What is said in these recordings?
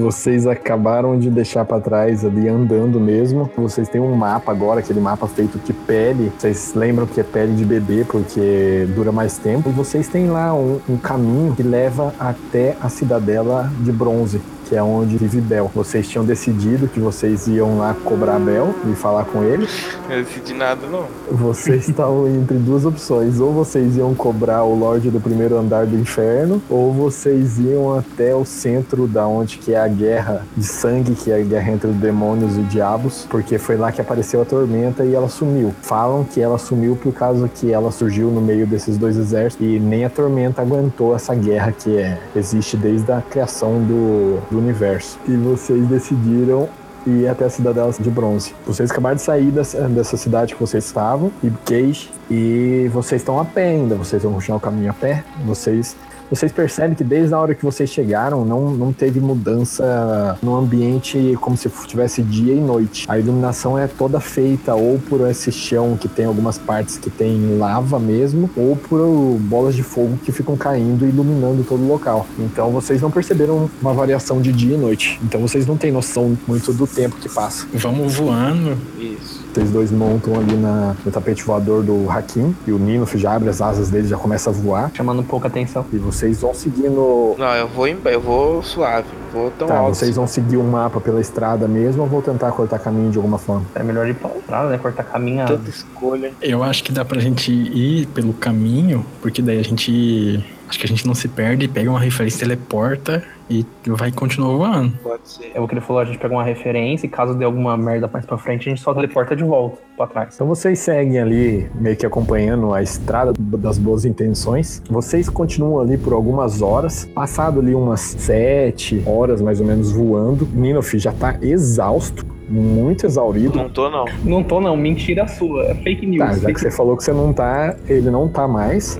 vocês acabaram de deixar pra trás ali andando mesmo. Vocês têm um mapa agora, aquele mapa feito de pele. Vocês lembram que é pele de bebê porque dura mais tempo. E vocês têm lá um, um caminho que leva até a cidadela de bronze que é onde vive Bel. Vocês tinham decidido que vocês iam lá cobrar Bel e falar com ele. Eu decidi nada, não. Vocês estavam entre duas opções. Ou vocês iam cobrar o Lorde do primeiro andar do inferno, ou vocês iam até o centro da onde que é a guerra de sangue, que é a guerra entre os demônios e diabos, porque foi lá que apareceu a tormenta e ela sumiu. Falam que ela sumiu por causa que ela surgiu no meio desses dois exércitos e nem a tormenta aguentou essa guerra que é, existe desde a criação do, do universo. E vocês decidiram ir até a Cidadela de Bronze. Vocês acabaram de sair dessa, dessa cidade que vocês estavam, Ibcage, e vocês estão a pé ainda. Vocês vão continuar o caminho a pé. Vocês vocês percebem que desde a hora que vocês chegaram não, não teve mudança no ambiente como se tivesse dia e noite. A iluminação é toda feita ou por esse chão que tem algumas partes que tem lava mesmo, ou por bolas de fogo que ficam caindo e iluminando todo o local. Então vocês não perceberam uma variação de dia e noite. Então vocês não têm noção muito do tempo que passa. Vamos voando. Isso. Vocês dois montam ali na, no tapete voador do Hakim e o Nino já abre as asas dele já começa a voar. Chamando pouca atenção. E vocês vão seguindo. Não, eu vou, em, eu vou suave. Vou tão Tá, alto. vocês vão seguir o mapa pela estrada mesmo ou vou tentar cortar caminho de alguma forma? É melhor ir pra estrada, né? Cortar caminho. Tanta escolha. Eu acho que dá pra gente ir pelo caminho, porque daí a gente. Acho que a gente não se perde, pega uma referência, teleporta e vai continuar voando. Pode ser. É o que ele falou, a gente pega uma referência e caso dê alguma merda mais pra frente, a gente só teleporta de volta pra trás. Então vocês seguem ali, meio que acompanhando a estrada das boas intenções. Vocês continuam ali por algumas horas. Passado ali umas sete horas, mais ou menos, voando. Ninof já tá exausto, muito exaurido. Não tô, não. Não tô não, mentira sua, é fake news. Tá, já fake que você falou que você não tá, ele não tá mais.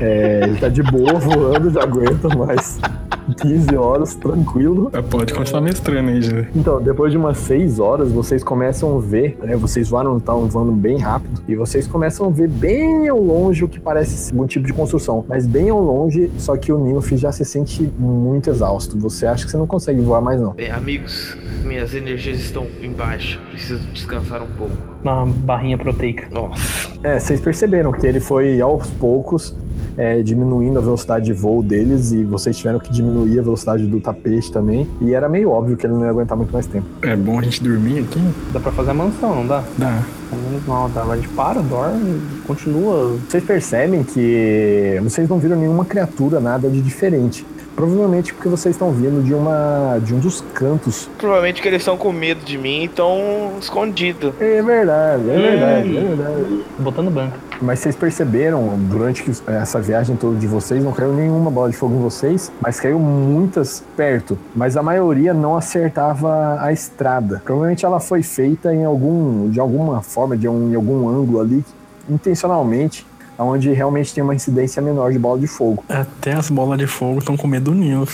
É, ele tá de boa voando, já aguenta mais 15 horas, tranquilo. Ah, Pode continuar mestrando aí, já. Então, depois de umas 6 horas, vocês começam a ver, né, vocês voaram, estavam voando bem rápido, e vocês começam a ver bem ao longe o que parece ser algum tipo de construção, mas bem ao longe, só que o Nilf já se sente muito exausto. Você acha que você não consegue voar mais não. Bem, amigos, minhas energias estão embaixo. Preciso descansar um pouco. Uma barrinha proteica. Nossa. É, vocês perceberam que ele foi aos poucos é, diminuindo a velocidade de voo deles e vocês tiveram que diminuir a velocidade do tapete também. E era meio óbvio que ele não ia aguentar muito mais tempo. É bom a gente dormir aqui? Dá pra fazer a mansão, não dá? Dá. Pelo menos não, dá. A gente para, dorme, continua. Vocês percebem que vocês não viram nenhuma criatura, nada de diferente. Provavelmente porque vocês estão vindo de uma de um dos cantos. Provavelmente que eles estão com medo de mim e estão escondidos. É verdade, é verdade, é verdade. Botando banca. Mas vocês perceberam durante que essa viagem toda de vocês não caiu nenhuma bola de fogo em vocês, mas caiu muitas perto. Mas a maioria não acertava a estrada. Provavelmente ela foi feita em algum de alguma forma, de um, em algum ângulo ali, intencionalmente, onde realmente tem uma incidência menor de bola de fogo. Até as bolas de fogo estão com medo do Nilo.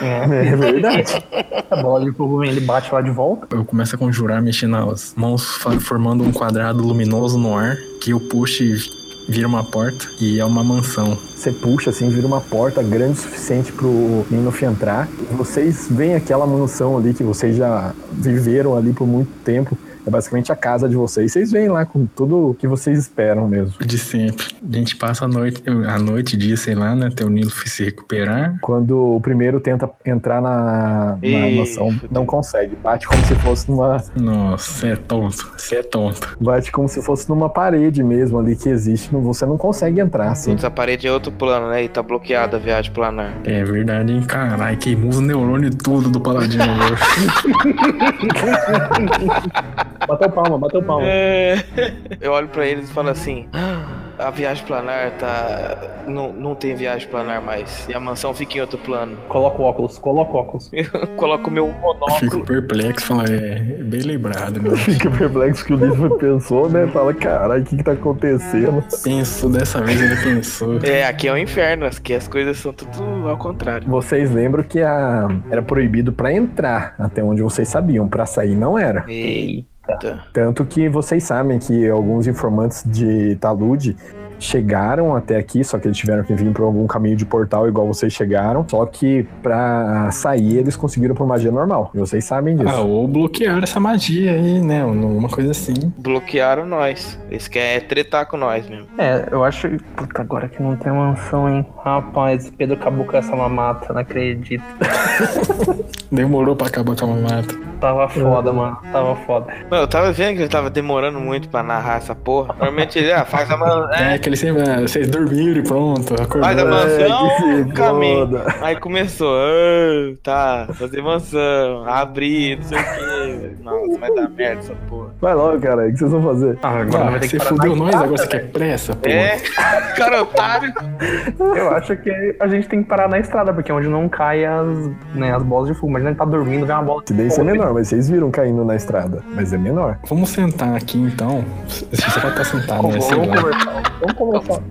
É verdade. A bola de fogo vem, ele bate lá de volta. Eu começo a conjurar, mexendo as mãos, formando um quadrado luminoso no ar, que eu puxo e vira uma porta, e é uma mansão. Você puxa assim, vira uma porta grande o suficiente pro Ninof entrar. Vocês veem aquela mansão ali que vocês já viveram ali por muito tempo. É basicamente a casa de vocês. Vocês vêm lá com tudo que vocês esperam mesmo. De sempre. A gente passa a noite, a noite, dia, sei lá, né? Até o Nilo se recuperar. Quando o primeiro tenta entrar na, na não consegue. Bate como se fosse numa. Nossa, você é tonto. Você é tonto. Bate como se fosse numa parede mesmo ali que existe. não- Você não consegue entrar, assim. Essa parede é outro plano, né? E tá bloqueada a viagem planar. É verdade, hein? Caralho, queimou os neurônios tudo do Paladino. Bateu palma, bateu palma. É. Eu olho pra eles e falo assim: "Ah, a viagem planar tá. Não, não tem viagem planar mais. E a mansão fica em outro plano. Coloca o óculos, coloca o óculos. Eu coloco meu Fico monóculo. perplexo, fala, é bem lembrado, meu. Fica perplexo que o livro pensou, né? Fala, caralho, o que que tá acontecendo? Pensou dessa vez, ele pensou. É, aqui é o inferno, aqui as coisas são tudo ao contrário. Vocês lembram que a... era proibido pra entrar, até onde vocês sabiam. Pra sair não era. Eita. Tanto que vocês sabem que alguns informantes de Talude chegaram até aqui, só que eles tiveram que vir por algum caminho de portal igual vocês chegaram. Só que pra sair eles conseguiram por magia normal. E vocês sabem disso. Ah, ou bloquear essa magia aí, né? Uma coisa assim. Bloquearam nós. Eles querem tretar com nós mesmo. É, eu acho. Puta, agora que não tem mansão, hein? Rapaz, Pedro acabou com essa mamata, não acredito. Demorou pra acabar com a mamata. Tava foda, mano. Tava foda. Mano, eu tava vendo que ele tava demorando muito pra narrar essa porra. Normalmente ele, ah, faz a man... É, é, que ele sempre. ah, Vocês dormiram e pronto, acordou. faz a mansão, que se caminho. Aí começou, ah, tá, fazer mansão, abrir, não sei o quê. Nossa, vai dar merda essa porra. Vai logo, cara. O que vocês vão fazer? Ah, agora Ah, vai ter você que parar fudeu nós, agora você quer pressa, pô. É, cara otário. Eu acho que a gente tem que parar na estrada, porque é onde não cai as, né, as bolas de fogo. Imagina ele tá dormindo, vem uma bola de Incidência é fogo. Menor, mas vocês viram caindo na estrada. Mas é menor. Vamos sentar aqui então. Se você vai estar sentado, né? Vamos lá. conversar. Vamos conversar.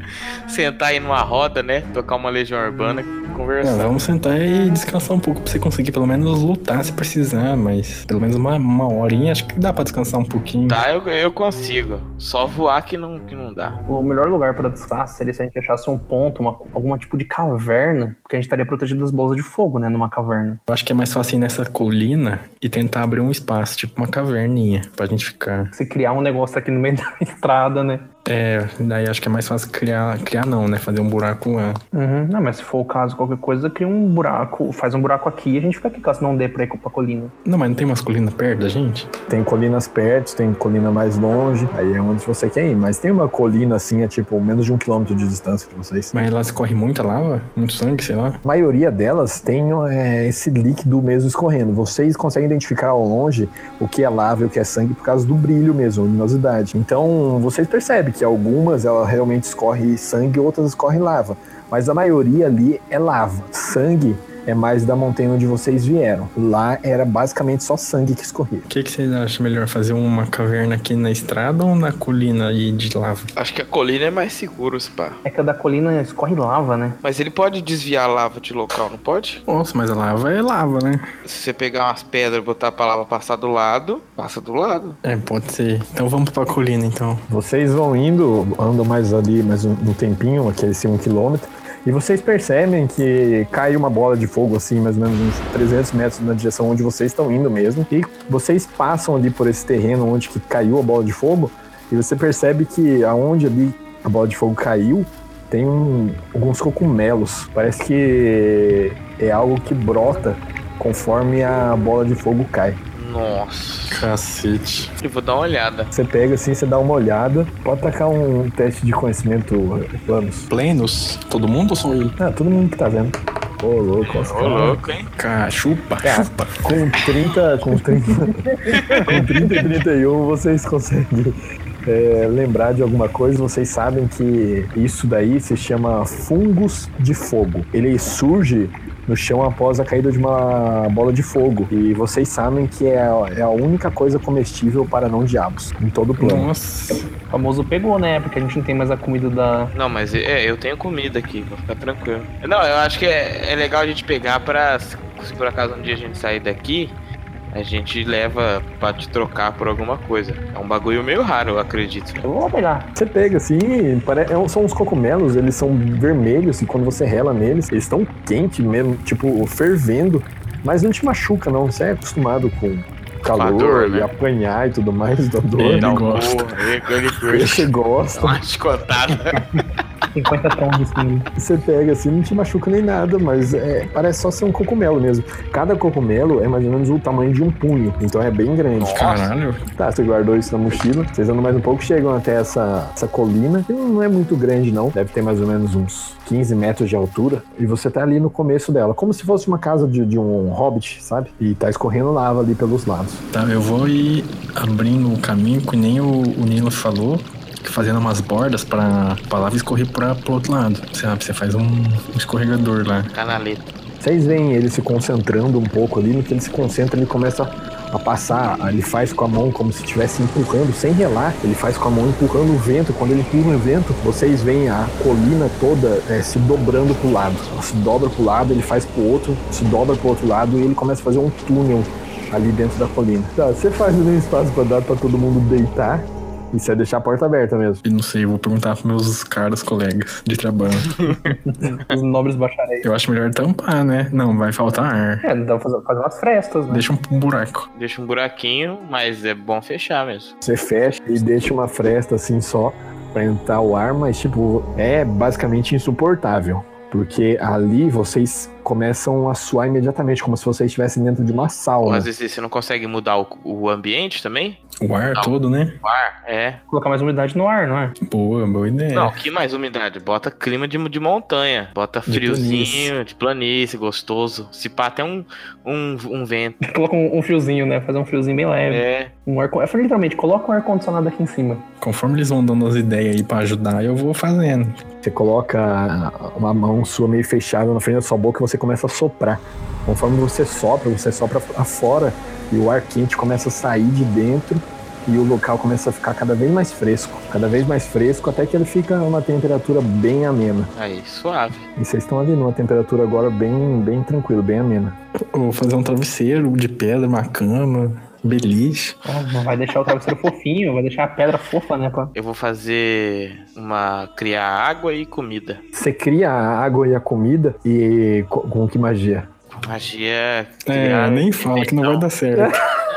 Sentar aí numa roda, né? Tocar uma legião urbana e Não, conversar. vamos sentar e descansar um pouco pra você conseguir pelo menos lutar se precisar, mas pelo menos uma, uma horinha acho que dá pra descansar um pouquinho. Tá, eu, eu consigo. Só voar que não, que não dá. O melhor lugar pra descansar seria se a gente achasse um ponto, uma, algum tipo de caverna, porque a gente estaria protegido das bolas de fogo, né, numa caverna. Eu acho que é mais fácil ir nessa colina e tentar abrir um espaço, tipo uma caverninha, pra gente ficar. Se criar um negócio aqui no meio da estrada, né? É, daí acho que é mais fácil criar. Criar não, né? Fazer um buraco lá. Uhum. Não, mas se for o caso, qualquer coisa, cria um buraco, faz um buraco aqui e a gente fica aqui, caso não dê pra ir pra colina. Não, mas não tem umas colinas perto da gente? Tem colinas perto, tem colina mais longe. Aí é onde você quer ir. Mas tem uma colina assim, é tipo menos de um quilômetro de distância de vocês. Mas lá escorre muita lava? Muito sangue, sei lá. A maioria delas tem é, esse líquido mesmo escorrendo. Vocês conseguem identificar ao longe o que é lava e o que é sangue por causa do brilho mesmo, luminosidade. Então vocês percebem que algumas ela realmente escorre sangue, outras escorre lava. Mas a maioria ali é lava. Sangue é mais da montanha onde vocês vieram. Lá era basicamente só sangue que escorria. O que, que vocês acham melhor? Fazer uma caverna aqui na estrada ou na colina aí de lava? Acho que a colina é mais seguro, pá. É que a da colina escorre lava, né? Mas ele pode desviar a lava de local, não pode? Nossa, mas a lava é lava, né? Se você pegar umas pedras e botar pra lava passar do lado, passa do lado. É, pode ser. Então vamos pra colina, então. Vocês vão indo, andam mais ali, mais um, um tempinho, aquele assim, um quilômetro, e vocês percebem que cai uma bola de fogo, assim, mais ou menos uns 300 metros na direção onde vocês estão indo mesmo. E vocês passam ali por esse terreno onde que caiu a bola de fogo, e você percebe que aonde ali a bola de fogo caiu, tem um- alguns cogumelos. Parece que é algo que brota conforme a bola de fogo cai. Nossa. Cacete. Eu vou dar uma olhada. Você pega assim, você dá uma olhada, pode tacar um teste de conhecimento planos. Plenos? Todo mundo ou só ele? Ah, todo mundo que tá vendo. Ô, louco, os Ô, louco, hein? Chupa, Cara, chupa. com 30, com 30, com 30 e 31, vocês conseguem é, lembrar de alguma coisa. Vocês sabem que isso daí se chama fungos de fogo. Ele surge no chão após a caída de uma bola de fogo. E vocês sabem que é a, é a única coisa comestível para não diabos em todo o plano. Nossa. O famoso pegou, né? Porque a gente não tem mais a comida da. Não, mas é, eu tenho comida aqui, vou ficar tranquilo. Não, eu acho que é, é legal a gente pegar pra. Se se por acaso um dia a gente sair daqui, a gente leva pra te trocar por alguma coisa. É um bagulho meio raro, eu acredito. Eu vou pegar. Você pega assim, pare... é- são uns cogumelos, eles são vermelhos e quando você rela neles, eles estão quentes mesmo, tipo, fervendo, mas não te machuca não, você é acostumado com calor dor, e né? apanhar e tudo mais, da dor. Ele um gosta. ele, ele gosta, uma chicotada. 50 tons assim. você pega assim, não te machuca nem nada, mas é, parece só ser um cogumelo mesmo. Cada cogumelo é mais ou menos o tamanho de um punho, então é bem grande. Caralho. Tá, você guardou isso na mochila. Vocês andam mais um pouco, chegam até essa, essa colina. que Não é muito grande, não. Deve ter mais ou menos uns 15 metros de altura. E você tá ali no começo dela. Como se fosse uma casa de, de um hobbit, sabe? E tá escorrendo lava ali pelos lados. Tá, eu vou ir abrindo o caminho, que nem o, o Nilo falou, fazendo umas bordas pra, pra lava escorrer pra, pro outro lado. Sabe, você faz um, um escorregador lá. Canaleta. Vocês veem ele se concentrando um pouco ali. No que ele se concentra, ele começa a passar. Ele faz com a mão como se estivesse empurrando, sem relar. Ele faz com a mão empurrando o vento. Quando ele empurra o vento, vocês veem a colina toda é, se dobrando pro lado. Ela se dobra pro lado, ele faz pro outro, se dobra pro outro lado e ele começa a fazer um túnel ali dentro da colina. Tá, você faz ali um espaço pra dar pra todo mundo deitar. Isso é deixar a porta aberta mesmo. Eu não sei, eu vou perguntar pros meus caros colegas de trabalho. Os nobres bacharéis. Eu acho melhor tampar, né? Não, vai faltar ar. É, dá pra fazer, fazer umas frestas, né? Deixa um buraco. Deixa um buraquinho, mas é bom fechar mesmo. Você fecha e deixa uma fresta assim só pra entrar o ar, mas tipo, é basicamente insuportável. Porque ali vocês começam a suar imediatamente, como se vocês estivessem dentro de uma Ou sauna. às vezes você não consegue mudar o, o ambiente também? O ar Não. todo, né? O ar, é. Colocar mais umidade no ar, não é? Boa, boa ideia. Não, que mais umidade? Bota clima de, de montanha. Bota De friozinho, de planície, gostoso. Se pá, até um, um, um vento. Coloca um, um fiozinho, né? Fazer um fiozinho bem leve. É. Um ar, é, literalmente, coloca um ar-condicionado aqui em cima. Conforme eles vão dando as ideias aí pra ajudar, eu vou fazendo. Você coloca uma mão sua meio fechada na frente da sua boca e você começa a soprar. Conforme você sopra, você sopra afora e o ar quente começa a sair de dentro e o local começa a ficar cada vez mais fresco. Cada vez mais fresco até que ele fica uma temperatura bem amena. Aí, suave. E vocês estão ali numa temperatura agora bem, bem tranquila, bem amena. Eu vou fazer um travesseiro de pedra, uma cama, beliche. Não vai deixar o travesseiro fofinho, vai deixar a pedra fofa, né? Pra... Eu vou fazer uma. criar água e comida. Você cria a água e a comida e co- com que magia? Magia. É, nem fala que não vai dar certo.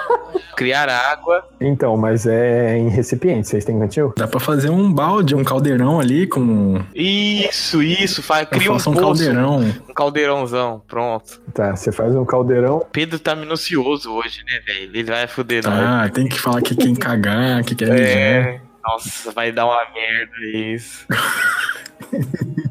criar água. Então, mas é em recipiente, vocês têm cantil? Dá pra fazer um balde, um caldeirão ali com. Isso, isso. Faz, cria um um poço. caldeirão. Um caldeirãozão. Pronto. Tá, você faz um caldeirão. Pedro tá minucioso hoje, né, velho? Ele vai foder. Ah, tem que falar que quem cagar, que quer mijar. É. Nossa, vai dar uma merda isso.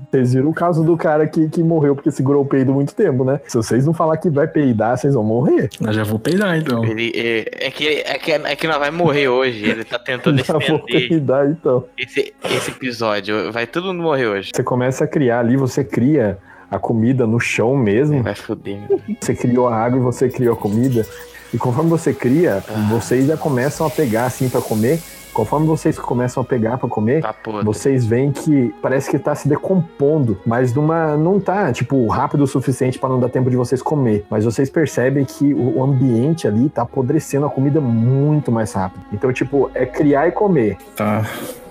Vocês viram o caso do cara que, que morreu porque segurou o peido muito tempo, né? Se vocês não falar que vai peidar, vocês vão morrer. Eu já vou peidar então. Ele, é, é que, é, que, é que nós vai morrer hoje. Ele tá tentando Já vou peidar, então. esse, esse episódio. Vai todo mundo morrer hoje. Você começa a criar ali, você cria a comida no chão mesmo. Vai foder. Você criou a água e você criou a comida. E conforme você cria, vocês já começam a pegar assim pra comer. Conforme vocês começam a pegar pra comer, Tá vocês veem que parece que tá se decompondo, mas numa não tá tipo rápido o suficiente para não dar tempo de vocês comer, mas vocês percebem que o o ambiente ali tá apodrecendo a comida muito mais rápido. Então, tipo, é criar e comer. Tá.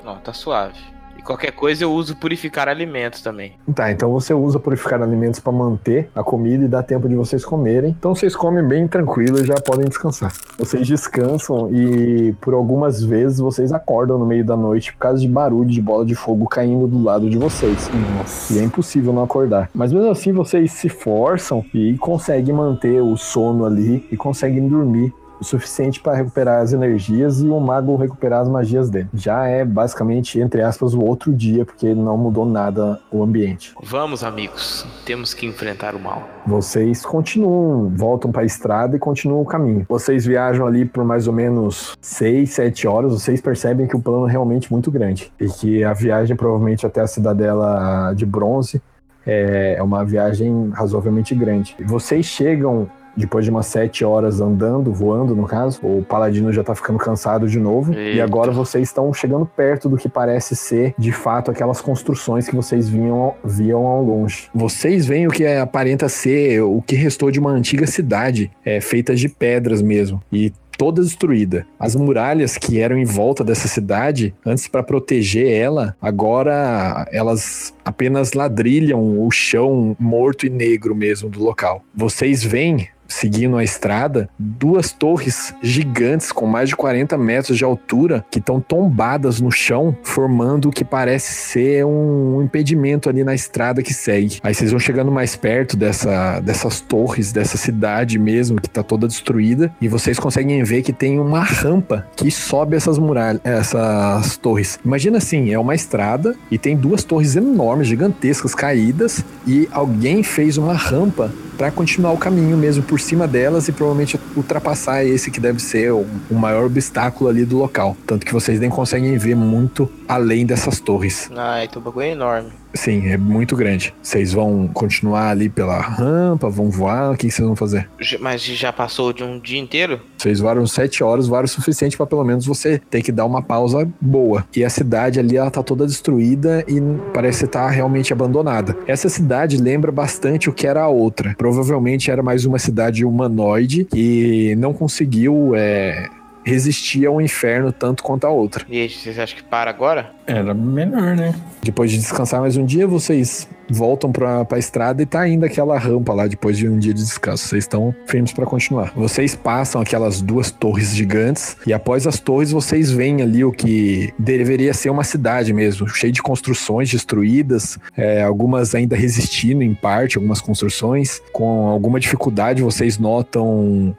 Não, tá suave. Qualquer coisa eu uso purificar alimentos também. Tá, então você usa purificar alimentos para manter a comida e dar tempo de vocês comerem. Então vocês comem bem tranquilo e já podem descansar. Vocês descansam e por algumas vezes vocês acordam no meio da noite por causa de barulho de bola de fogo caindo do lado de vocês. Nossa. E é impossível não acordar. Mas mesmo assim vocês se forçam e conseguem manter o sono ali e conseguem dormir o suficiente para recuperar as energias e o mago recuperar as magias dele. Já é basicamente, entre aspas, o outro dia, porque não mudou nada o ambiente. Vamos, amigos. Temos que enfrentar o mal. Vocês continuam, voltam para a estrada e continuam o caminho. Vocês viajam ali por mais ou menos 6, 7 horas. Vocês percebem que o plano é realmente muito grande e que a viagem provavelmente até a cidadela de bronze é é uma viagem razoavelmente grande. Vocês chegam depois de umas 7 horas andando, voando no caso. O paladino já tá ficando cansado de novo. E Eita. agora vocês estão chegando perto do que parece ser, de fato, aquelas construções que vocês vinham, viam ao longe. Vocês veem o que aparenta ser o que restou de uma antiga cidade, é, feita de pedras mesmo. E toda destruída. As muralhas que eram em volta dessa cidade, antes para proteger ela, agora elas apenas ladrilham o chão morto e negro mesmo do local. Vocês veem seguindo a estrada, duas torres gigantes com mais de 40 metros de altura que estão tombadas no chão, formando o que parece ser um impedimento ali na estrada que segue. Aí vocês vão chegando mais perto dessa, dessas torres, dessa cidade mesmo, que tá toda destruída, e vocês conseguem ver que tem uma rampa que sobe essas muralhas, essas torres. Imagina assim, é uma estrada e tem duas torres enormes, gigantescas, caídas, e alguém fez uma rampa para continuar o caminho mesmo por cima delas e provavelmente ultrapassar esse que deve ser o, o maior obstáculo ali do local. Tanto que vocês nem conseguem ver muito além dessas torres. Ah, então o bagulho é enorme. Sim, é muito grande. Vocês vão continuar ali pela rampa, vão voar, o que vocês vão fazer? Mas já passou de um dia inteiro? Vocês voaram sete horas, voaram o suficiente para pelo menos você ter que dar uma pausa boa. E a cidade ali, ela tá toda destruída e parece estar realmente abandonada. Essa cidade lembra bastante o que era a outra. Provavelmente era mais uma cidade humanoide que não conseguiu é, resistir ao inferno tanto quanto a outra. E aí, vocês acham que para agora? Era melhor, né? Depois de descansar mais um dia, vocês voltam pra, pra estrada e tá ainda aquela rampa lá depois de um dia de descanso. Vocês estão firmes pra continuar. Vocês passam aquelas duas torres gigantes e após as torres vocês veem ali o que deveria ser uma cidade mesmo, cheio de construções destruídas, é, algumas ainda resistindo em parte, algumas construções. Com alguma dificuldade vocês notam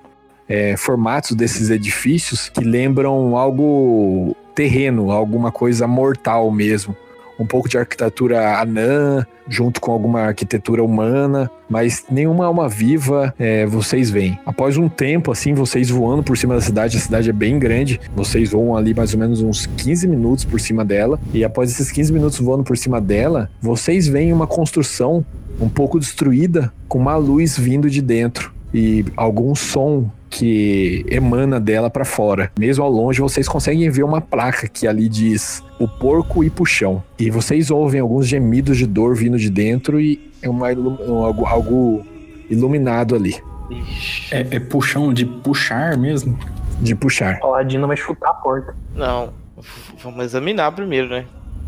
é, formatos desses edifícios que lembram algo terreno, alguma coisa mortal mesmo. Um pouco de arquitetura anã, junto com alguma arquitetura humana, mas nenhuma alma viva é, vocês veem. Após um tempo, assim, vocês voando por cima da cidade, a cidade é bem grande, vocês voam ali mais ou menos uns 15 minutos por cima dela, e após esses 15 minutos voando por cima dela, vocês veem uma construção um pouco destruída com uma luz vindo de dentro e algum som que emana dela para fora. Mesmo ao longe, vocês conseguem ver uma placa que ali diz o porco e puxão. E vocês ouvem alguns gemidos de dor vindo de dentro e é uma, algo, algo iluminado ali. É, é puxão de puxar mesmo? De puxar. O Paladino vai chutar a porta. Não, vamos examinar primeiro, né?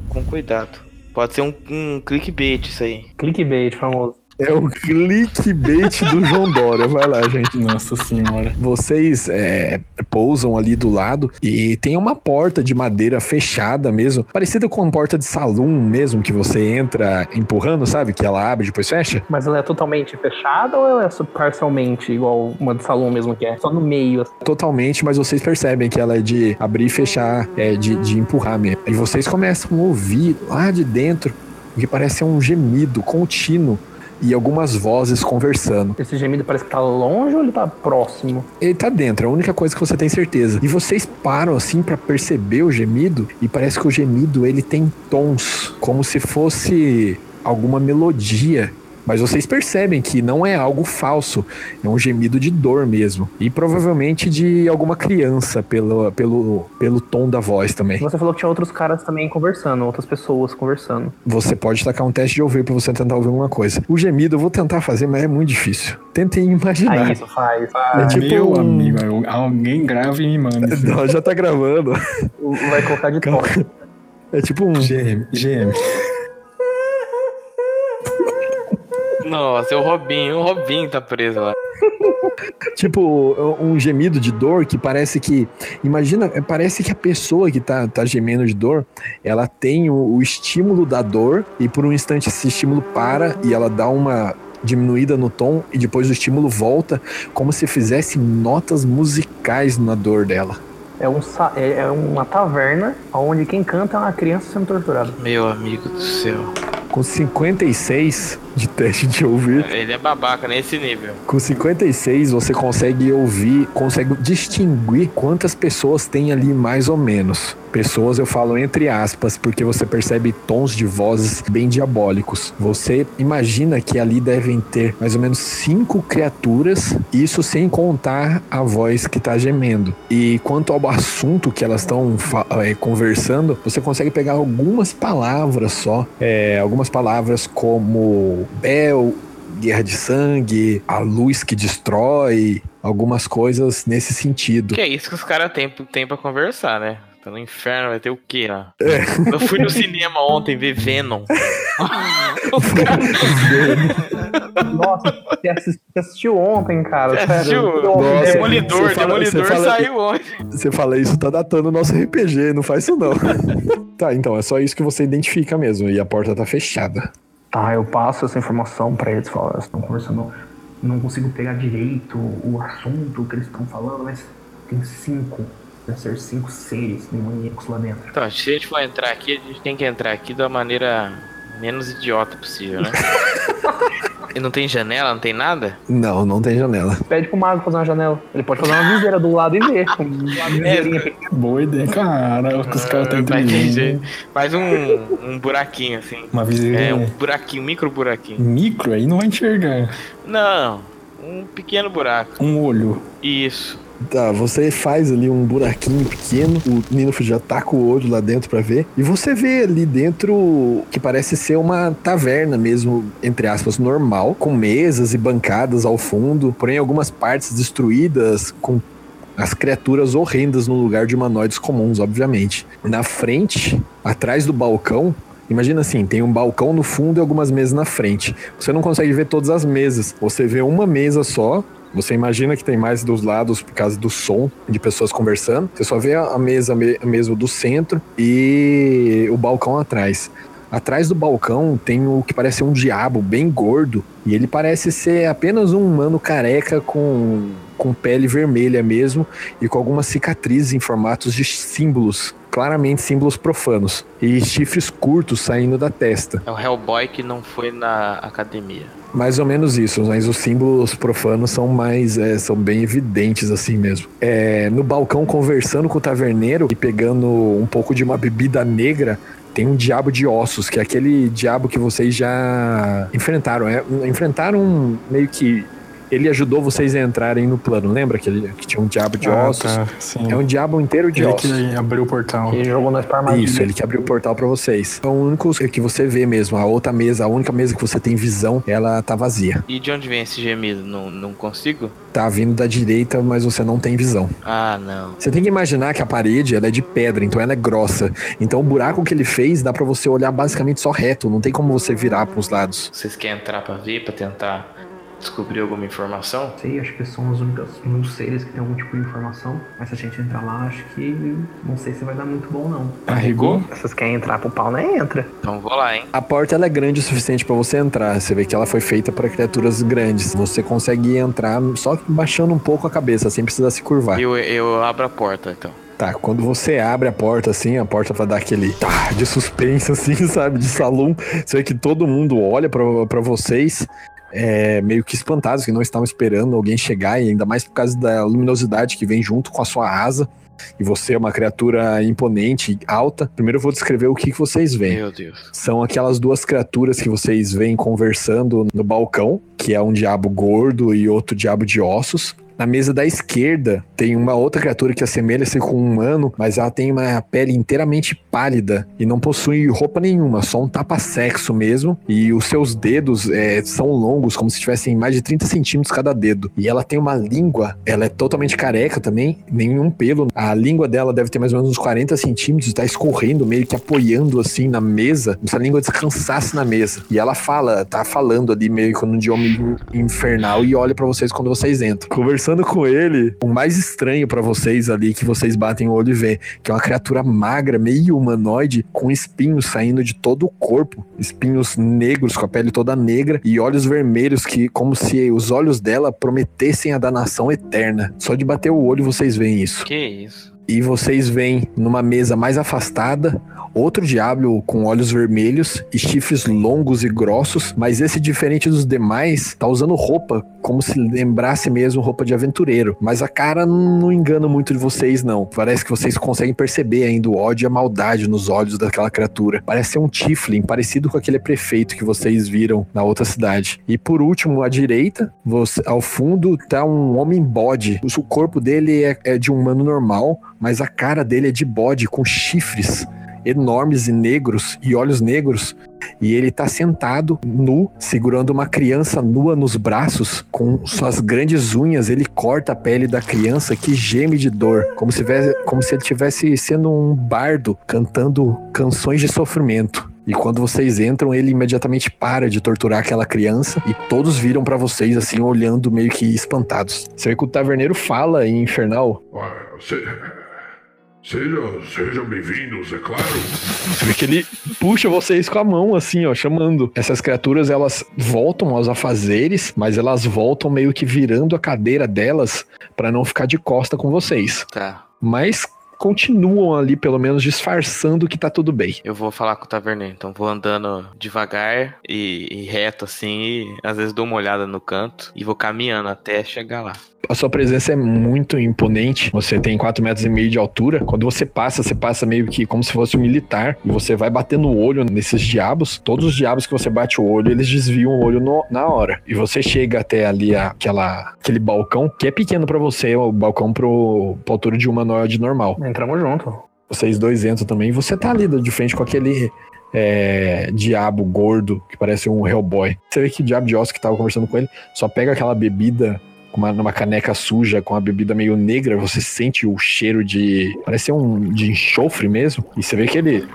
Com cuidado. Pode ser um, um clickbait isso aí. Clickbait, famoso. É o clickbait do João Dória. Vai lá, gente. Nossa senhora. Vocês é, pousam ali do lado e tem uma porta de madeira fechada mesmo, parecida com uma porta de salão mesmo, que você entra empurrando, sabe? Que ela abre e depois fecha. Mas ela é totalmente fechada ou ela é só parcialmente igual uma de salão mesmo que é? Só no meio. assim? Totalmente, mas vocês percebem que ela é de abrir e fechar, é, de, de empurrar mesmo. E vocês começam a ouvir lá de dentro o que parece um gemido contínuo e algumas vozes conversando. Esse gemido parece que tá longe ou ele tá próximo? Ele tá dentro, é a única coisa que você tem certeza. E vocês param assim pra perceber o gemido e parece que o gemido ele tem tons, como se fosse alguma melodia. Mas vocês percebem que não é algo falso, é um gemido de dor mesmo. E provavelmente de alguma criança, pelo, pelo, pelo tom da voz também. Você falou que tinha outros caras também conversando, outras pessoas conversando. Você pode tacar um teste de ouvir pra você tentar ouvir alguma coisa. O gemido eu vou tentar fazer, mas é muito difícil. Tentem imaginar. Aí isso faz. É faz. tipo Meu um- amigo, eu- alguém grave e me manda. Não, já tá gravando. Vai colocar de tom. É tipo um. GM, GM. Nossa, é o Robinho. O Robinho tá preso lá. Tipo, um gemido de dor que parece que. Imagina, parece que a pessoa que tá, tá gemendo de dor, ela tem o, o estímulo da dor, e por um instante esse estímulo para e ela dá uma diminuída no tom, e depois o estímulo volta, como se fizesse notas musicais na dor dela. É, um, é é uma taverna onde quem canta é uma criança sendo torturada. Meu amigo do céu. Com 56 de teste de ouvir, Ele é babaca nesse nível. Com 56 você consegue ouvir, consegue distinguir quantas pessoas tem ali mais ou menos. Pessoas eu falo entre aspas, porque você percebe tons de vozes bem diabólicos. Você imagina que ali devem ter mais ou menos cinco criaturas, isso sem contar a voz que tá gemendo. E quanto ao assunto que elas estão conversando, você consegue pegar algumas palavras só, é, algumas palavras como Bel, guerra de sangue, a luz que destrói, algumas coisas nesse sentido. Que é isso que os caras têm tem pra conversar, né? Tá no inferno, vai ter o quê lá? Eu fui no cinema ontem ver Venom. Os caras- Nossa, você assis- você assistiu ontem, cara. Você sério. assistiu? Nossa, Demolidor, você fala- Demolidor você fala- saiu ontem. Você fala isso, tá datando o nosso RPG, não faz isso não. tá, então é só isso que você identifica mesmo, e a porta tá fechada. Tá, eu passo essa informação pra eles. Falo, eles estão conversando. Não consigo pegar direito o assunto que eles estão falando, mas tem cinco. Deve ser cinco seres demoníacos lá dentro. Então, se a gente for entrar aqui, a gente tem que entrar aqui da maneira menos idiota possível, né? e não tem janela, não tem nada? Não, não tem janela. Pede pro mago fazer uma janela. Ele pode fazer uma viseira do lado e ver. Uma viseirinha pequena. Boa ideia. Cara, os caras estão inteligentes. jeito. Faz um, um buraquinho assim. Uma É, um buraquinho, um micro buraquinho. micro aí não vai enxergar. Não, um pequeno buraco. Um olho. Isso. Tá, você faz ali um buraquinho pequeno, o Nino já tá com o olho lá dentro pra ver, e você vê ali dentro que parece ser uma taverna mesmo, entre aspas, normal, com mesas e bancadas ao fundo, porém algumas partes destruídas, com as criaturas horrendas no lugar de humanoides comuns, obviamente. Na frente, atrás do balcão, Imagina assim, tem um balcão no fundo e algumas mesas na frente. Você não consegue ver todas as mesas. Você vê uma mesa só. Você imagina que tem mais dos lados por causa do som de pessoas conversando. Você só vê a mesa mesmo do centro e o balcão atrás. Atrás do balcão tem o que parece um diabo bem gordo. E ele parece ser apenas um humano careca com, com pele vermelha mesmo e com algumas cicatrizes em formatos de símbolos claramente símbolos profanos e chifres curtos saindo da testa. É o Hellboy que não foi na academia. Mais ou menos isso, mas os símbolos profanos são mais, é, são bem evidentes assim mesmo. É, no balcão conversando com o taverneiro e pegando um pouco de uma bebida negra, tem um diabo de ossos, que é aquele diabo que vocês já enfrentaram. É, enfrentaram meio que ele ajudou vocês a entrarem no plano. Lembra que, ele, que tinha um diabo de ah, ossos? Tá, é um diabo inteiro de ele ossos. Ele que abriu o portal. Ele jogou nós pra armadilha. Isso, ele que abriu o portal para vocês. É o único que você vê mesmo. A outra mesa, a única mesa que você tem visão, ela tá vazia. E de onde vem esse gemido? Não, não consigo? Tá vindo da direita, mas você não tem visão. Ah, não. Você tem que imaginar que a parede ela é de pedra, então ela é grossa. Então o buraco que ele fez dá para você olhar basicamente só reto. Não tem como você virar pros lados. Vocês querem entrar pra ver, pra tentar descobrir alguma informação? Sei, acho que são os únicos seres que têm algum tipo de informação. Mas se a gente entrar lá, acho que não sei se vai dar muito bom, não. Carregou? Se vocês querem entrar pro pau, né? Entra. Então vou lá, hein? A porta ela é grande o suficiente para você entrar. Você vê que ela foi feita para criaturas grandes. Você consegue entrar só baixando um pouco a cabeça, sem precisar se curvar. Eu, eu abro a porta, então. Tá, quando você abre a porta assim, a porta vai dar aquele tá, de suspense assim, sabe, de salão. Você vê que todo mundo olha para vocês é, meio que espantados, que não estavam esperando alguém chegar, e ainda mais por causa da luminosidade que vem junto com a sua asa. E você é uma criatura imponente, alta. Primeiro eu vou descrever o que, que vocês veem. Meu Deus. São aquelas duas criaturas que vocês veem conversando no balcão, que é um diabo gordo e outro diabo de ossos. Na mesa da esquerda tem uma outra criatura que assemelha-se com um humano, mas ela tem uma pele inteiramente pálida e não possui roupa nenhuma, só um tapa-sexo mesmo. E os seus dedos é, são longos, como se tivessem mais de 30 centímetros cada dedo. E ela tem uma língua, ela é totalmente careca também, nenhum pelo. A língua dela deve ter mais ou menos uns 40 centímetros, está escorrendo, meio que apoiando assim na mesa, como se a língua descansasse na mesa. E ela fala, tá falando ali meio que num idioma infernal e olha para vocês quando vocês entram. Conversando com ele, o mais estranho para vocês ali, que vocês batem o olho e vê, que é uma criatura magra, meio humanoide, com espinhos saindo de todo o corpo, espinhos negros, com a pele toda negra e olhos vermelhos, que como se os olhos dela prometessem a danação eterna. Só de bater o olho vocês veem isso. Que isso? E vocês veem numa mesa mais afastada outro diabo com olhos vermelhos e chifres longos e grossos, mas esse diferente dos demais tá usando roupa como se lembrasse mesmo roupa de aventureiro. Mas a cara não engana muito de vocês não. Parece que vocês conseguem perceber ainda o ódio e a maldade nos olhos daquela criatura. Parece ser um Tiflin, parecido com aquele prefeito que vocês viram na outra cidade. E por último, à direita, você, ao fundo, tá um homem bode. O corpo dele é, é de um humano normal, mas a cara dele é de bode com chifres enormes e negros e olhos negros. E ele está sentado nu, segurando uma criança nua nos braços, com suas grandes unhas. Ele corta a pele da criança que geme de dor, como se, tivesse, como se ele estivesse sendo um bardo cantando canções de sofrimento. E quando vocês entram, ele imediatamente para de torturar aquela criança e todos viram para vocês assim, olhando meio que espantados. Você vê que o taverneiro fala em infernal. Você Sejam, sejam bem-vindos, é claro. Você vê que ele puxa vocês com a mão, assim, ó, chamando. Essas criaturas, elas voltam aos afazeres, mas elas voltam meio que virando a cadeira delas para não ficar de costa com vocês. Tá. Mas continuam ali, pelo menos, disfarçando que tá tudo bem. Eu vou falar com o taverneiro, então vou andando devagar e, e reto assim, e às vezes dou uma olhada no canto e vou caminhando até chegar lá a sua presença é muito imponente. Você tem 4 metros e meio de altura. Quando você passa, você passa meio que como se fosse um militar. E você vai batendo o olho nesses diabos. Todos os diabos que você bate o olho, eles desviam o olho no, na hora. E você chega até ali aquela, aquele balcão, que é pequeno para você, o balcão pro, pra altura de uma humanoide normal. Entramos junto. Vocês dois entram também. Você tá ali de frente com aquele é, diabo gordo que parece um Hellboy. Você vê que o diabo de Oscar que tava conversando com ele só pega aquela bebida uma, numa caneca suja, com a bebida meio negra, você sente o cheiro de. Parece um de enxofre mesmo. E você vê que ele.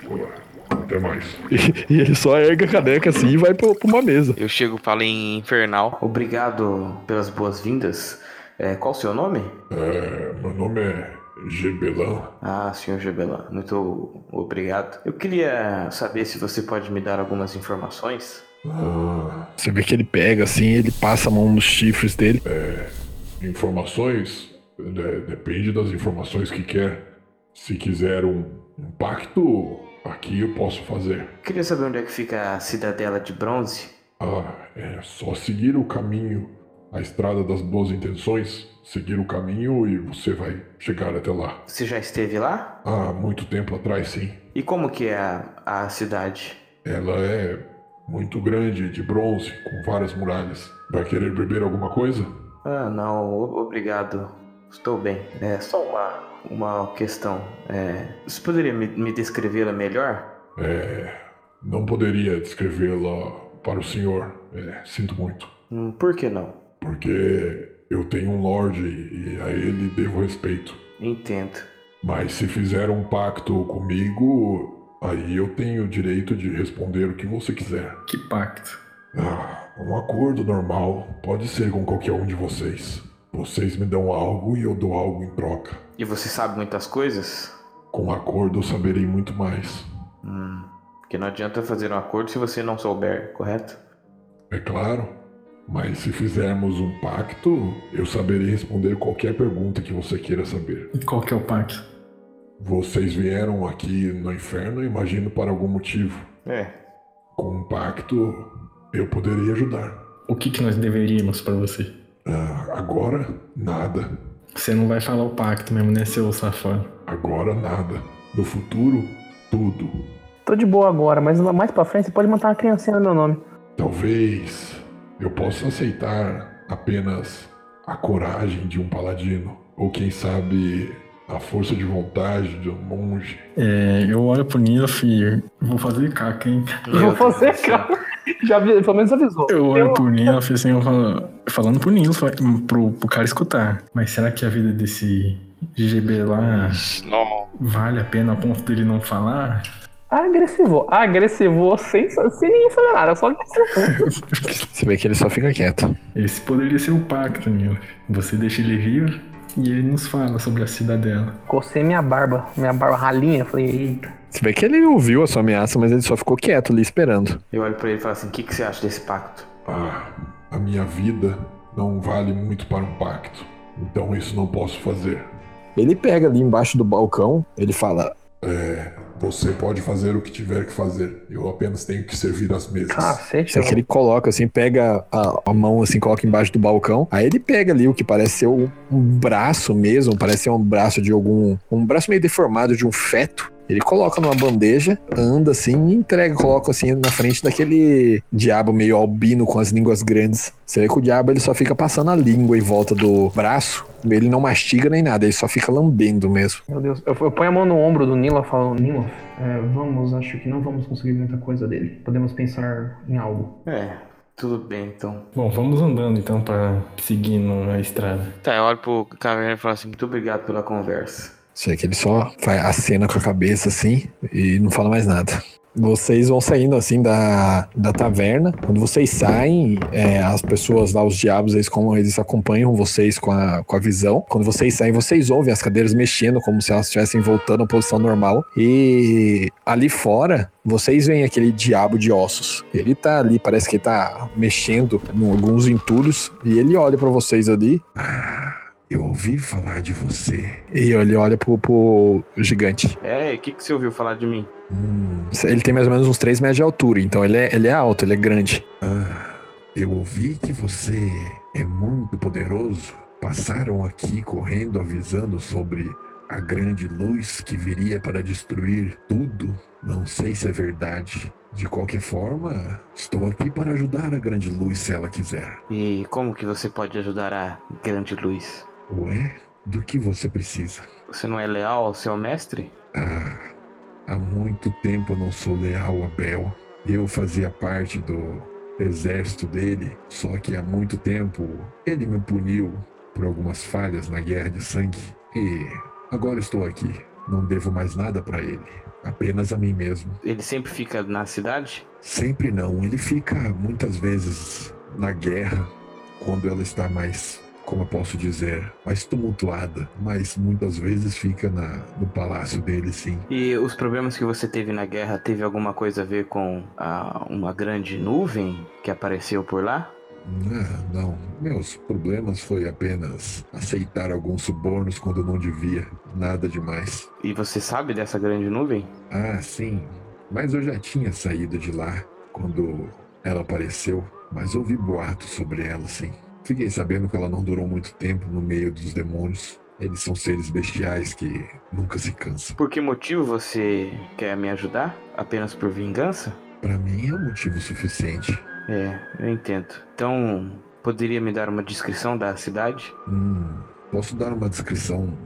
Até mais. E, e ele só erga a caneca assim e vai pra, pra uma mesa. Eu chego e falo em infernal. Obrigado pelas boas-vindas. É, qual o seu nome? É, meu nome é Gebelan. Ah, senhor Gebelan, muito obrigado. Eu queria saber se você pode me dar algumas informações. Ah, Você vê que ele pega assim, ele passa a mão nos chifres dele. informações? De- depende das informações que quer. Se quiser um, um pacto, aqui eu posso fazer. Queria saber onde é que fica a cidadela de bronze. Ah, é só seguir o caminho, a estrada das boas intenções, seguir o caminho e você vai chegar até lá. Você já esteve lá? Há muito tempo atrás, sim. E como que é a, a cidade? Ela é muito grande, de bronze, com várias muralhas. Vai querer beber alguma coisa? Ah, não, obrigado. Estou bem. É só uma, uma questão. É, você poderia me, me descrevê-la melhor? É. Não poderia descrevê-la para o senhor. É, sinto muito. Hum, por que não? Porque eu tenho um lorde e a ele devo respeito. Entendo. Mas se fizer um pacto comigo, aí eu tenho o direito de responder o que você quiser. Que pacto. Ah, um acordo normal pode ser com qualquer um de vocês. Vocês me dão algo e eu dou algo em troca. E você sabe muitas coisas? Com acordo eu saberei muito mais. Hum, porque não adianta fazer um acordo se você não souber, correto? É claro. Mas se fizermos um pacto, eu saberei responder qualquer pergunta que você queira saber. E qual que é o pacto? Vocês vieram aqui no inferno, imagino, para algum motivo. É. Com um pacto, eu poderia ajudar. O que, que nós deveríamos pra você? Ah, agora, nada. Você não vai falar o pacto mesmo, né, seu safado? Agora, nada. No futuro, tudo. Tô de boa agora, mas mais pra frente você pode matar uma criancinha no meu nome. Talvez eu possa aceitar apenas a coragem de um paladino. Ou quem sabe a força de vontade de um monge. É, eu olho pro Nilf e vou fazer caca, hein? Vou fazer, cara. Já vi, pelo menos avisou. Eu olho pro Nilf assim, eu falo, falando pro Nilf, pro, pro cara escutar. Mas será que a vida desse GGB lá Não. vale a pena a ponto dele não falar? Agressivou. Agressivou sem, sem ninguém fazer nada, só agressivou. Você vê que ele só fica quieto. Esse poderia ser o pacto, Nilf. Você deixa ele vivo e ele nos fala sobre a cidadela. Cocei minha barba, minha barba ralinha. Falei, eita. Você vê que ele ouviu a sua ameaça, mas ele só ficou quieto ali esperando. Eu olho pra ele e falo assim: o que, que você acha desse pacto? Ah, a minha vida não vale muito para um pacto. Então isso não posso fazer. Ele pega ali embaixo do balcão, ele fala: É, você pode fazer o que tiver que fazer. Eu apenas tenho que servir as mesas. Cacete, Isso é que ele coloca assim, pega a, a mão assim, coloca embaixo do balcão. Aí ele pega ali o que parece ser um, um braço mesmo, parece ser um braço de algum. Um braço meio deformado de um feto. Ele coloca numa bandeja, anda assim e entrega, coloca assim na frente daquele diabo meio albino com as línguas grandes. Você vê que o diabo ele só fica passando a língua em volta do braço. Ele não mastiga nem nada, ele só fica lambendo mesmo. Meu Deus, eu, eu ponho a mão no ombro do Nilo e falo, Nilo, é, vamos, acho que não vamos conseguir muita coisa dele. Podemos pensar em algo. É, tudo bem então. Bom, vamos andando então pra seguir na estrada. Tá, eu olho pro caverna e falo assim: muito obrigado pela conversa. Vê que ele só faz acena com a cabeça assim e não fala mais nada. Vocês vão saindo assim da, da taverna. Quando vocês saem, é, as pessoas lá, os diabos, eles, como, eles acompanham vocês com a, com a visão. Quando vocês saem, vocês ouvem as cadeiras mexendo, como se elas estivessem voltando à posição normal. E ali fora, vocês veem aquele diabo de ossos. Ele tá ali, parece que ele tá mexendo em alguns entulhos. E ele olha pra vocês ali. Eu ouvi falar de você. E ele olha pro, pro gigante. É, o que, que você ouviu falar de mim? Hum, Ele tem mais ou menos uns 3 metros de altura, então ele é, ele é alto, ele é grande. ah, eu ouvi que você é muito poderoso. Passaram aqui correndo avisando sobre a grande luz que viria para destruir tudo. Não sei se é verdade. De qualquer forma, estou aqui para ajudar a grande luz se ela quiser. E como que você pode ajudar a grande luz? Ué, do que você precisa? Você não é leal ao seu mestre? Ah, há muito tempo eu não sou leal a Bel. Eu fazia parte do exército dele, só que há muito tempo ele me puniu por algumas falhas na guerra de sangue e agora estou aqui. Não devo mais nada para ele, apenas a mim mesmo. Ele sempre fica na cidade? Sempre não, ele fica muitas vezes na guerra quando ela está mais como eu posso dizer, mais tumultuada, mas muitas vezes fica na, no palácio dele, sim. E os problemas que você teve na guerra teve alguma coisa a ver com a, uma grande nuvem que apareceu por lá? Ah, não, meus problemas foi apenas aceitar alguns subornos quando não devia, nada demais. E você sabe dessa grande nuvem? Ah, sim, mas eu já tinha saído de lá quando ela apareceu, mas ouvi boatos sobre ela, sim. Fiquei sabendo que ela não durou muito tempo no meio dos demônios. Eles são seres bestiais que nunca se cansam. Por que motivo você quer me ajudar? Apenas por vingança? Para mim é um motivo suficiente. É, eu entendo. Então, poderia me dar uma descrição da cidade? Hum, posso dar uma descrição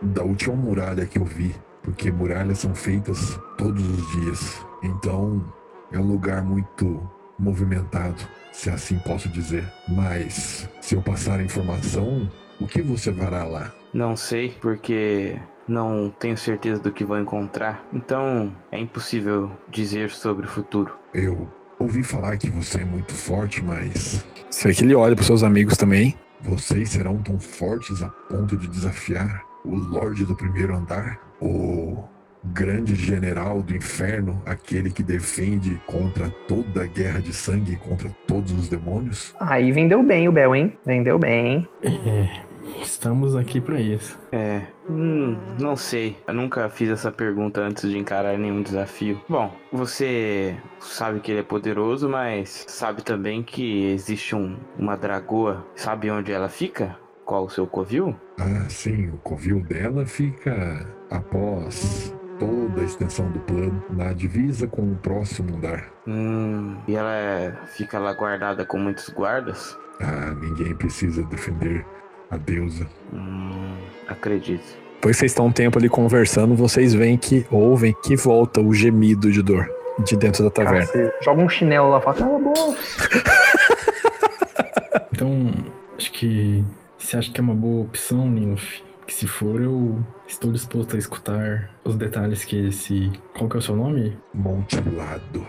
da última muralha que eu vi, porque muralhas são feitas todos os dias. Então, é um lugar muito movimentado se assim posso dizer. Mas, se eu passar a informação, o que você vará lá? Não sei, porque não tenho certeza do que vou encontrar. Então, é impossível dizer sobre o futuro. Eu ouvi falar que você é muito forte, mas. Sei que ele olha para seus amigos também. Vocês serão tão fortes a ponto de desafiar o Lorde do Primeiro Andar? Ou grande general do inferno, aquele que defende contra toda a guerra de sangue, contra todos os demônios? Aí vendeu bem o Bel, hein? Vendeu bem. É, estamos aqui para isso. É, hum, não sei. Eu nunca fiz essa pergunta antes de encarar nenhum desafio. Bom, você sabe que ele é poderoso, mas sabe também que existe um, uma dragoa. Sabe onde ela fica? Qual o seu covil? Ah, sim, o covil dela fica após toda a extensão do plano, na divisa com o próximo andar. Hum, e ela é, fica lá guardada com muitos guardas? Ah, ninguém precisa defender a deusa. Hum, acredito. Depois vocês estão um tempo ali conversando, vocês veem que ouvem que volta o gemido de dor de dentro da taverna. Cara, joga um chinelo lá e fala, cala a boca. então, acho que você acha que é uma boa opção, Ninf? Que se for, eu estou disposto a escutar os detalhes que esse. Qual que é o seu nome? Montilado.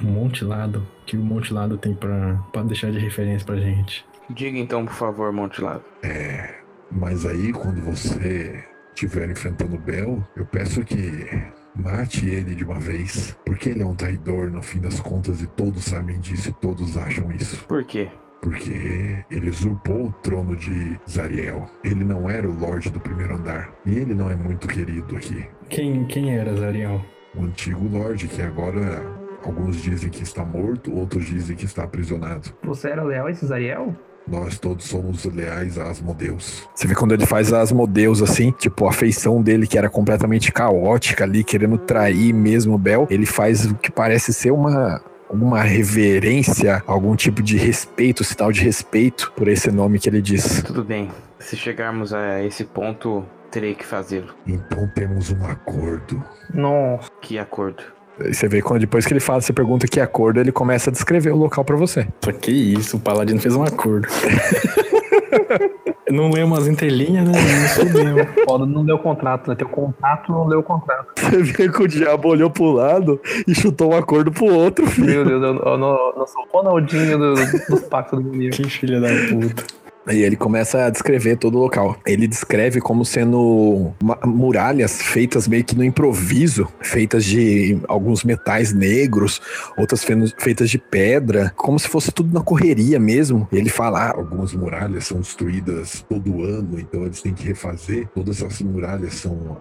Montilado. Que o Montilado tem pra, pra deixar de referência pra gente. Diga então, por favor, Montilado. É. Mas aí, quando você estiver enfrentando o Bel, eu peço que mate ele de uma vez. Porque ele é um traidor, no fim das contas, e todos sabem disso e todos acham isso. Por quê? Porque ele usurpou o trono de Zariel. Ele não era o Lorde do primeiro andar. E ele não é muito querido aqui. Quem, quem era Zariel? O antigo Lorde, que agora alguns dizem que está morto, outros dizem que está aprisionado. Você era leal a esse Zariel? Nós todos somos leais a Asmodeus. Você vê quando ele faz Asmodeus assim, tipo, a feição dele que era completamente caótica ali, querendo trair mesmo o Bel, ele faz o que parece ser uma alguma reverência, algum tipo de respeito, sinal de respeito por esse nome que ele diz. Tudo bem. Se chegarmos a esse ponto, terei que fazê-lo. Então temos um acordo. Nossa. Que acordo? Você vê quando depois que ele fala, você pergunta que acordo, ele começa a descrever o local para você. Só que isso, o Paladino fez um acordo. não leu umas entrelinhas, né? Não Foda não deu contrato, né? Teu contato não deu contrato. Você vê que o diabo olhou pro lado e chutou um acordo pro outro, filho. Meu Deus, eu, eu, não, eu sou o Ronaldinho do, dos pactos do menino. Que filha da puta. E ele começa a descrever todo o local. Ele descreve como sendo muralhas feitas meio que no improviso, feitas de alguns metais negros, outras feitas de pedra, como se fosse tudo na correria mesmo. Ele fala: ah, algumas muralhas são destruídas todo ano, então eles têm que refazer. Todas essas muralhas são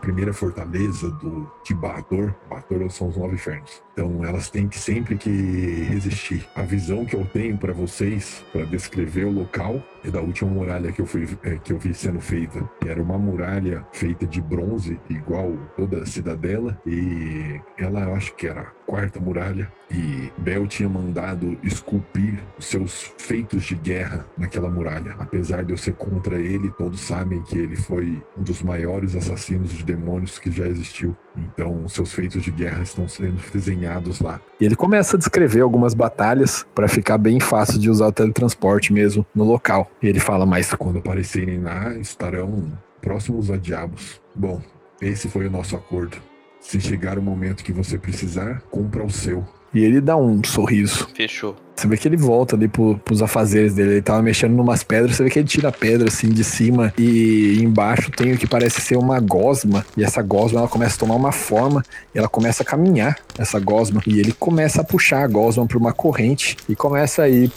primeira fortaleza do de Bator. Bator são os nove infernos. Então elas têm que sempre que resistir. A visão que eu tenho para vocês, para descrever o local, é da última muralha que eu, fui, é, que eu vi sendo feita. Era uma muralha feita de bronze, igual toda a cidadela, e ela eu acho que era quarta muralha e Bel tinha mandado esculpir os seus feitos de guerra naquela muralha. Apesar de eu ser contra ele, todos sabem que ele foi um dos maiores assassinos de demônios que já existiu. Então, seus feitos de guerra estão sendo desenhados lá. E ele começa a descrever algumas batalhas para ficar bem fácil de usar o teletransporte mesmo no local. E ele fala mais Quando aparecerem lá, estarão próximos a diabos. Bom, esse foi o nosso acordo. Se chegar o momento que você precisar, compra o seu. E ele dá um sorriso. Fechou. Você vê que ele volta ali pro, pros afazeres dele. Ele tava mexendo numas pedras. Você vê que ele tira a pedra assim de cima. E embaixo tem o que parece ser uma gosma. E essa gosma ela começa a tomar uma forma. E ela começa a caminhar, essa gosma. E ele começa a puxar a gosma pra uma corrente. E começa a ir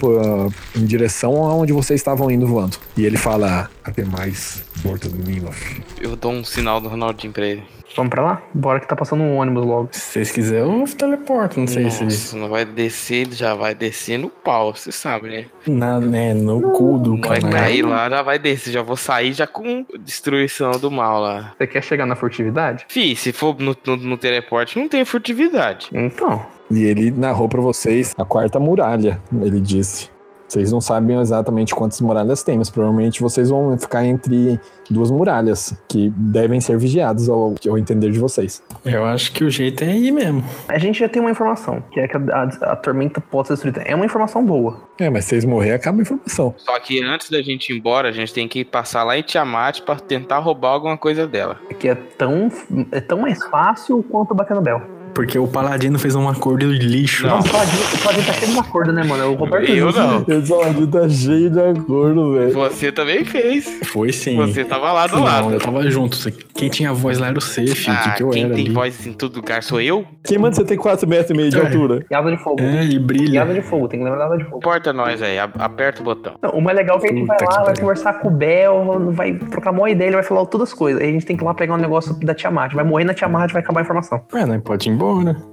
em direção aonde vocês estavam indo voando. E ele fala: Até mais, Borta do Minloff. Eu dou um sinal do Ronaldinho pra ele. Vamos pra lá? Bora que tá passando um ônibus logo. Se vocês quiserem, eu teleporto. Não sei Nossa, se. não vai descer, já vai descer no pau, você sabe, né? Na, né, no cu do Vai canal. cair lá, já vai descer, já vou sair já com destruição do mal lá. Você quer chegar na furtividade? Fih, se for no, no, no teleporte, não tem furtividade. Então. E ele narrou pra vocês a quarta muralha, ele disse. Vocês não sabem exatamente quantas muralhas tem, mas provavelmente vocês vão ficar entre duas muralhas, que devem ser vigiadas ao, ao entender de vocês. Eu acho que o jeito é ir mesmo. A gente já tem uma informação, que é que a, a- a tormenta pode ser destruída. É uma informação boa. É, mas se vocês morrer, acaba a informação. Só que antes da gente ir embora, a gente tem que passar lá em Tiamat pra tentar roubar alguma coisa dela. É que é tão, é tão mais fácil quanto bater no Bel. Porque o Paladino fez um acordo de lixo. Não. Não, o Paladino, o Paladino tá cheio de acordo, né, mano? É o Roberto Eu não. Esse áudio tá cheio de acordo, velho. Você também fez. Foi sim. Você tava lá do Não, lado. eu tava junto. Quem tinha voz lá era o Safe. o Ah, que, que eu quem era tem ali? voz em todo lugar sou eu? Quem manda você ter 4 metros e meio de É. altura? E asa de fogo. É, e E brilha. asa de fogo, tem que lembrar da asa de fogo. Importa nós aí, aperta o botão. Não, o mais legal é que a gente Puta vai lá, vai pariu. conversar com o Bel, vai trocar uma ideia, ele vai falar todas as coisas. Aí a gente tem que ir lá pegar um negócio da Tiamat. Vai morrer na Tiamat, vai acabar a informação. Ué, nós pode ir embora.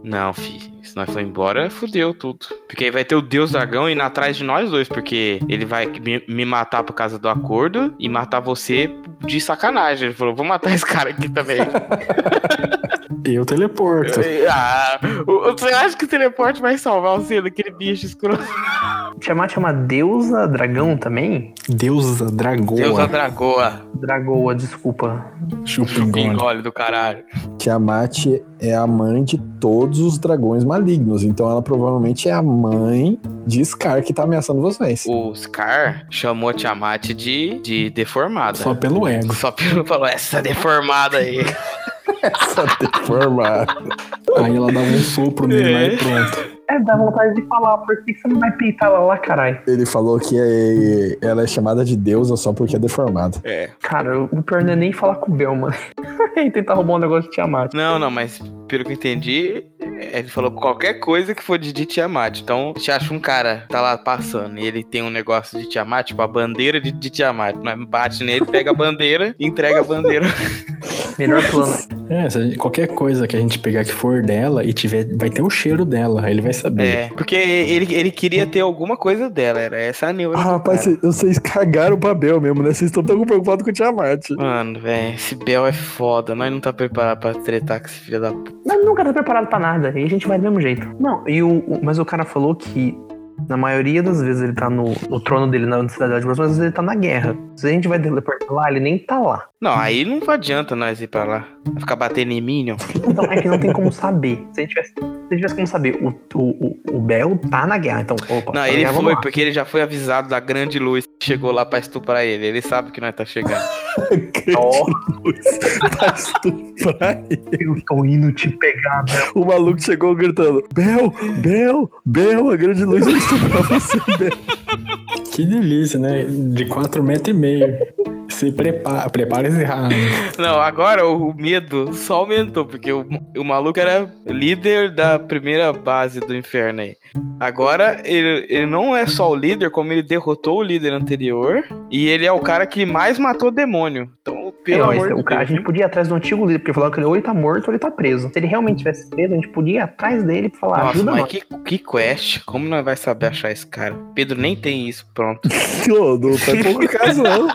Não, fi. Se nós for embora, fudeu tudo. Porque aí vai ter o Deus Dragão indo atrás de nós dois. Porque ele vai me, me matar por causa do acordo e matar você de sacanagem. Ele falou: vou matar esse cara aqui também. Eu teleporto. ah, o- você acha que o teleporte vai salvar você daquele bicho escroto? Tiamat é uma deusa dragão também? Deusa Dragoa. Deus a Dragoa. Dragoa, desculpa. Chupingona. Pingole do caralho. Tiamat é a mãe de todos os dragões malignos, então ela provavelmente é a mãe de Scar que tá ameaçando vocês. O Scar chamou a Tiamat de, de deformada. Só pelo ego. Só pelo falou, essa deformada aí. Essa deformada. Aí ela dava um sopro nele lá É. e pronto. É, dá vontade de falar, por que você não vai peitar ela lá, caralho? Ele falou que é- ela é chamada de deusa só porque é deformada. É. Cara, o pior não é nem falar com o Bel, mano. e tentar roubar um negócio de Tiamat. Não, não, mas pelo que eu entendi, ele falou qualquer coisa que for de, de Tiamat. Então, você acha um cara tá lá passando e ele tem um negócio de Tiamat, tipo a bandeira de, de Tiamat. Nós bate nele, pega a bandeira e entrega a bandeira. Melhor plano. É, gente- qualquer coisa que a gente pegar que for dela e tiver, vai ter o cheiro dela. Aí ele vai saber. É, porque ele, ele queria ter alguma coisa dela, era essa a neura. Ah, rapaz, cara. vocês- cagaram o papel mesmo, né? Vocês estão tão preocupados com o Tiamat. Mano, velho, esse Bel é foda. Nós não tá preparado pra tretar com esse filho da puta. Mas nunca tá preparado pra nada. E a gente vai do mesmo jeito. Não, e o, o- mas o cara falou que na maioria das vezes ele tá no, no trono dele na cidade de Brasil, mas às vezes ele tá na guerra. Se a gente vai teleportar lá, ele nem tá lá. Não, aí não adianta nós ir pra lá. Vai ficar batendo em Minion. Então é que não tem como saber. Se a gente tivesse, se a gente tivesse como saber, o, o, o, o Bel tá na guerra. Então, opa, Não, na ele foi, porque ele já foi avisado da grande luz que chegou lá pra estuprar ele. Ele sabe que nós tá chegando. Ó, Pra estuprar ele. eu tô indo te pegar, Bel. O maluco chegou gritando: Bel, Bel, Bel, a grande luz vai estuprar você, Bel. Que delícia, né? De 4 metros e meio. Se prepara, prepara esse ramo. Não, agora o medo só aumentou, porque o, o maluco era líder da primeira base do inferno aí. Agora, ele, ele não é só o líder, como ele derrotou o líder anterior, e ele é o cara que mais matou demônio. Então, pelo É, amor o de cara, a gente podia ir atrás do antigo líder, porque falaram que ele ou ele tá morto ou ele tá preso. Se ele realmente tivesse preso, a gente podia ir atrás dele e falar, Nossa, ajuda mas nós. que, que quest? Como nós vai saber achar esse cara? Pedro nem tem isso pronto. Ô, não tá pouco caso, não.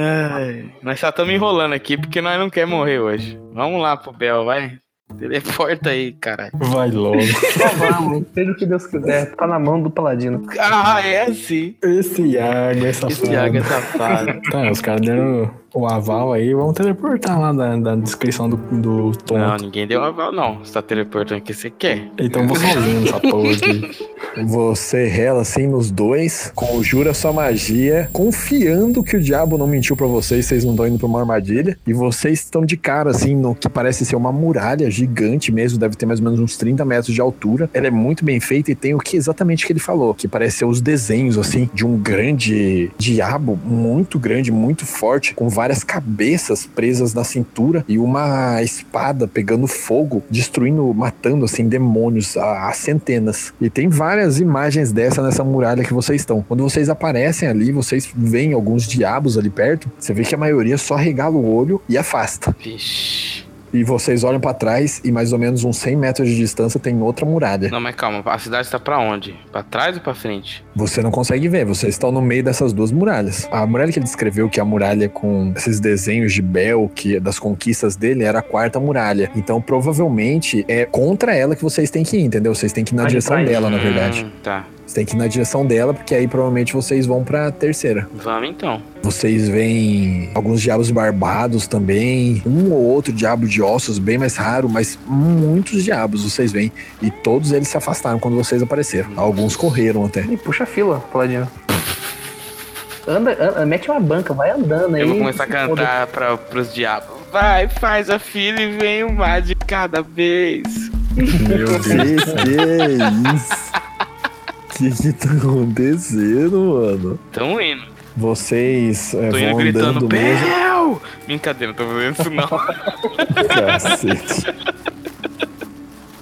Ai, nós só estamos enrolando aqui porque nós não queremos morrer hoje. Vamos lá pro Bel, vai. Teleporta aí, caralho. Vai logo. Só vamos, seja o que Deus quiser. Tá na mão do paladino. Ah, é assim. Esse Iago, essa Esse Iago é safado. Tá, os caras deram o aval aí, vamos teleportar lá da, da descrição do, do Tom. Não, ninguém deu aval, não. Você tá teleportando o que você quer. Então vou sozinho nessa porra aqui. Você rela assim nos dois, conjura sua magia, confiando que o diabo não mentiu pra vocês, vocês não estão indo pra uma armadilha. E vocês estão de cara assim no que parece ser uma muralha gigante mesmo, deve ter mais ou menos uns 30 metros de altura. Ela é muito bem feita e tem o que exatamente que ele falou, que parece ser os desenhos assim de um grande diabo, muito grande, muito forte, com várias cabeças presas na cintura e uma espada pegando fogo, destruindo, matando assim demônios a, a centenas. E tem várias imagens dessa nessa muralha que vocês estão. Quando vocês aparecem ali, vocês veem alguns diabos ali perto. Você vê que a maioria só regala o olho e afasta. Vixe. E vocês olham pra trás e mais ou menos uns 100 metros de distância tem outra muralha. Não, mas calma. A cidade tá pra onde? Pra trás ou pra frente? Você não consegue ver, vocês estão no meio dessas duas muralhas. A muralha que ele descreveu, que é a muralha com esses desenhos de Bel, que é das conquistas dele, era a quarta muralha. Então, provavelmente, é contra ela que vocês têm que ir, entendeu? Vocês têm que ir na Mas direção dela, na verdade. Hum, tá. Vocês têm que ir na direção dela, porque aí provavelmente vocês vão pra terceira. Vamos então. Vocês veem alguns diabos barbados também, um ou outro diabo de ossos, bem mais raro, mas muitos diabos vocês veem. E todos eles se afastaram quando vocês apareceram. Alguns correram até. E puxa fila, paladino. Anda, anda, mete uma banca, vai andando aí. Eu vou começar a cantar pra, pros diabos. Vai, faz a fila e vem uma de cada vez. Meu Deus. Que que é isso? Que que tá acontecendo, mano? Tamo indo. Vocês é, Tô indo vão gritando, andando mesmo. Bel! Brincadeira, não tô fazendo isso não. Cacete.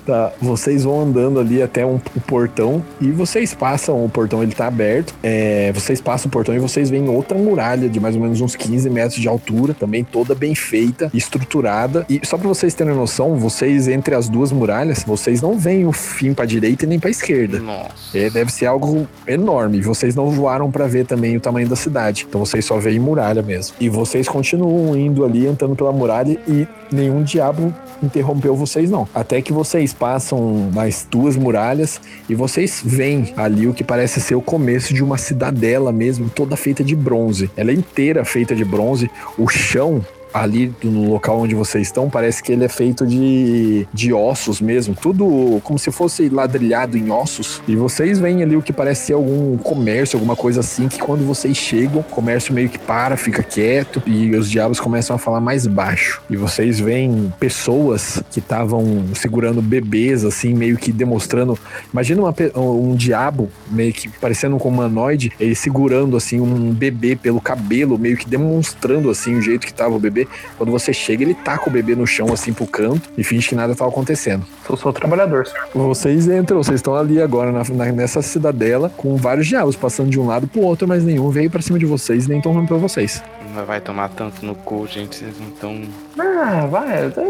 Tá, vocês vão andando ali até um, o portão e vocês passam, o portão ele tá aberto, é, vocês passam o portão e vocês veem outra muralha de mais ou menos uns 15 metros de altura, também toda bem feita, estruturada. E só pra vocês terem noção, vocês entre as duas muralhas, vocês não veem o fim pra direita e nem pra esquerda. Nossa. É, deve ser algo enorme. Vocês não voaram pra ver também o tamanho da cidade. Então vocês só veem muralha mesmo. E vocês continuam indo ali, entrando pela muralha e nenhum diabo interrompeu vocês não. Até que vocês passam mais duas muralhas e vocês veem ali o que parece ser o começo de uma cidadela mesmo, toda feita de bronze. Ela é inteira feita de bronze. O chão ali no local onde vocês estão, parece que ele é feito de, de ossos mesmo, tudo como se fosse ladrilhado em ossos. E vocês veem ali o que parece ser algum comércio, alguma coisa assim, que quando vocês chegam, o comércio meio que para, fica quieto e os diabos começam a falar mais baixo. E vocês veem pessoas que estavam segurando bebês, assim, meio que demonstrando. Imagina uma um diabo, meio que parecendo um humanoide, ele segurando, assim, um bebê pelo cabelo, meio que demonstrando, assim, o jeito que tava o bebê. Quando você chega, ele taca o bebê no chão, assim, pro canto e finge que nada tava acontecendo. Sou, sou trabalhador, senhor. Vocês entram, vocês estão ali agora na- na- nessa cidadela com vários diabos passando de um lado pro outro, mas nenhum veio pra cima de vocês nem interrompeu vocês. Não vai tomar tanto no cu, gente. Vocês não tão. Ah, vai, tô,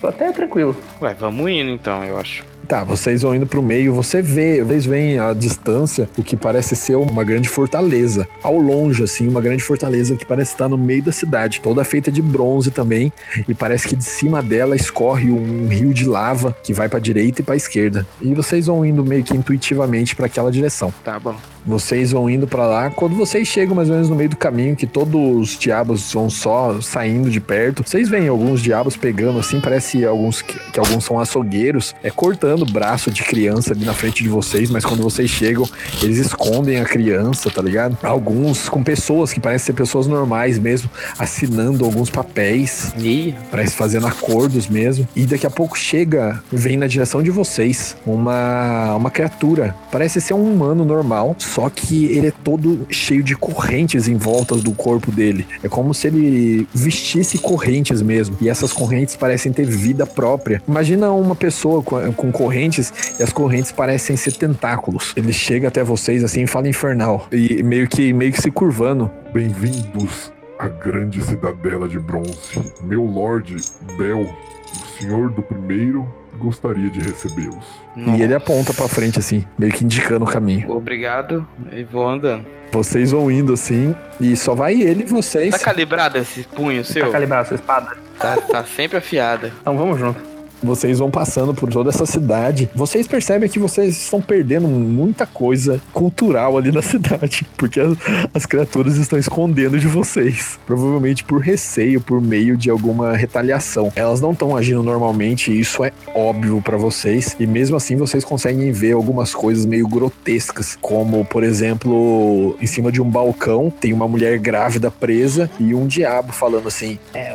tô até tranquilo. Ué, vamos indo então, eu acho. Tá, vocês vão indo pro meio, você vê, vocês veem à distância o que parece ser uma grande fortaleza. Ao longe, assim, uma grande fortaleza que parece estar no meio da cidade, toda feita de bronze também, e parece que de cima dela escorre um rio de lava que vai pra direita e pra esquerda. E vocês vão indo meio que intuitivamente pra aquela direção. Tá bom. Vocês vão indo pra lá. Quando vocês chegam mais ou menos no meio do caminho, que todos os diabos vão só saindo de perto, vocês veem alguns diabos pegando assim, parece alguns que, que alguns são açougueiros, é cortando o braço de criança ali na frente de vocês, mas quando vocês chegam, eles escondem a criança, tá ligado? Alguns com pessoas que parecem ser pessoas normais mesmo, assinando alguns papéis, Ih, Parece fazendo acordos mesmo. E daqui a pouco chega, vem na direção de vocês, uma, uma criatura. Parece ser um humano normal, só que ele é todo cheio de correntes em volta do corpo dele. É como se ele vestisse correntes mesmo. E essas correntes parecem ter vida própria. Imagina uma pessoa com, com correntes e as correntes parecem ser tentáculos. Ele chega até vocês assim e fala infernal. E meio que, meio que se curvando. Bem-vindos à grande cidadela de bronze. Meu Lorde Bel, o senhor do primeiro, gostaria de recebê-los. E ele aponta pra frente assim, meio que indicando o caminho. Obrigado e vou andando. Vocês vão indo assim, e só vai ele e vocês. Tá calibrado esse punho Tá seu? calibrado essa espada? Tá, tá sempre afiada. Então vamos junto. Vocês vão passando por toda essa cidade. Vocês percebem que vocês estão perdendo muita coisa cultural ali na cidade, porque as, as criaturas estão escondendo de vocês, provavelmente por receio, por meio de alguma retaliação. Elas não estão agindo normalmente, isso é óbvio para vocês, e mesmo assim vocês conseguem ver algumas coisas meio grotescas, como por exemplo, em cima de um balcão tem uma mulher grávida presa e um diabo falando assim: É,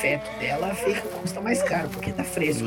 feto dela fica, custa mais caro, porque tá fresco.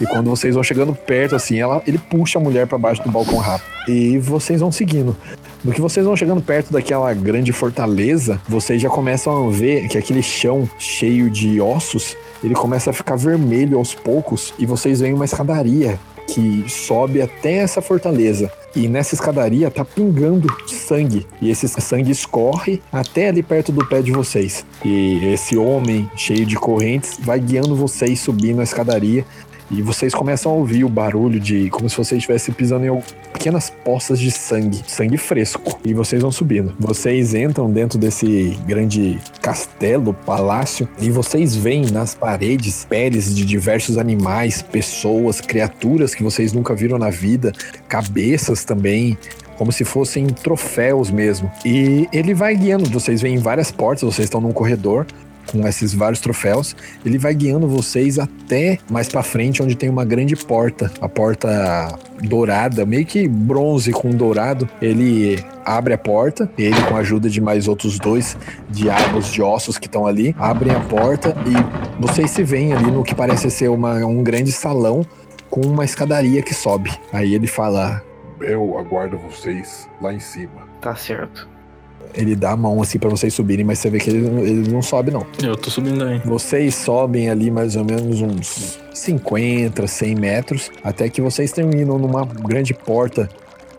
E quando vocês vão chegando perto, assim, ela, ele puxa a mulher para baixo do balcão rápido. E vocês vão seguindo. No que vocês vão chegando perto daquela grande fortaleza, vocês já começam a ver que aquele chão cheio de ossos, ele começa a ficar vermelho aos poucos e vocês veem uma escadaria que sobe até essa fortaleza. E nessa escadaria tá pingando sangue. E esse sangue escorre até ali perto do pé de vocês. E esse homem cheio de correntes vai guiando vocês subindo a escadaria. E vocês começam a ouvir o barulho de como se vocês estivessem pisando em pequenas poças de sangue, sangue fresco. E vocês vão subindo. Vocês entram dentro desse grande castelo, palácio, e vocês veem nas paredes peles de diversos animais, pessoas, criaturas que vocês nunca viram na vida, cabeças também, como se fossem troféus mesmo. E ele vai guiando, vocês veem várias portas, vocês estão num corredor com esses vários troféus, ele vai guiando vocês até mais para frente onde tem uma grande porta, a porta dourada, meio que bronze com dourado. Ele abre a porta, ele com a ajuda de mais outros dois diabos de ossos que estão ali, abrem a porta e vocês se veem ali no que parece ser uma, um grande salão com uma escadaria que sobe. Aí ele fala: Eu aguardo vocês lá em cima. Tá certo. Ele dá a mão assim para vocês subirem, mas você vê que ele, ele não sobe não. Eu tô subindo aí. Vocês sobem ali mais ou menos uns 50, 100 metros, até que vocês terminam numa grande porta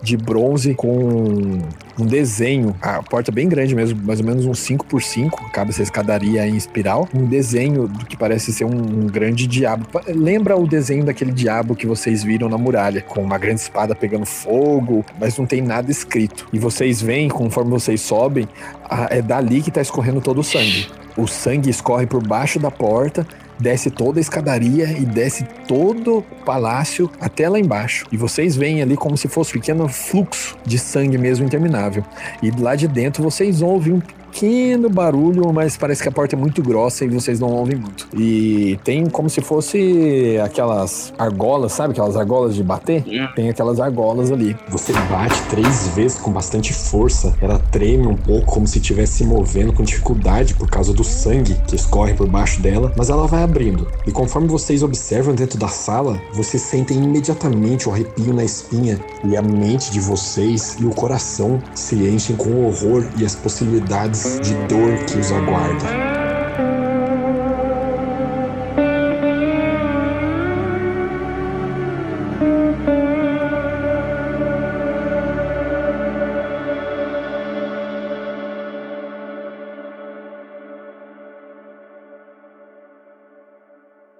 de bronze com um desenho, a porta bem grande mesmo, mais ou menos uns 5 por 5 cabe essa escadaria em espiral, um desenho do que parece ser um, um grande diabo. Lembra o desenho daquele diabo que vocês viram na muralha, com uma grande espada pegando fogo, mas não tem nada escrito. E vocês veem, conforme vocês sobem, a- é dali que tá escorrendo todo o sangue. O sangue escorre por baixo da porta, desce toda a escadaria e desce todo o palácio até lá embaixo. E vocês veem ali como se fosse um pequeno fluxo de sangue mesmo interminável. E lá de dentro vocês ouvem um pequeno barulho, mas parece que a porta é muito grossa e vocês não ouvem muito. E tem como se fosse aquelas argolas, sabe? Aquelas argolas de bater? Tem aquelas argolas ali. Você bate três vezes com bastante força, ela treme um pouco, como se estivesse se movendo com dificuldade por causa do sangue que escorre por baixo dela, mas ela vai abrindo. E conforme vocês observam dentro da sala, vocês sentem imediatamente o arrepio na espinha e a mente de vocês e o coração se enchem com o horror e as possibilidades de dor que os aguarda.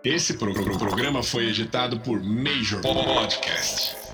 Esse pro- pro- programa foi editado por Major Podcast.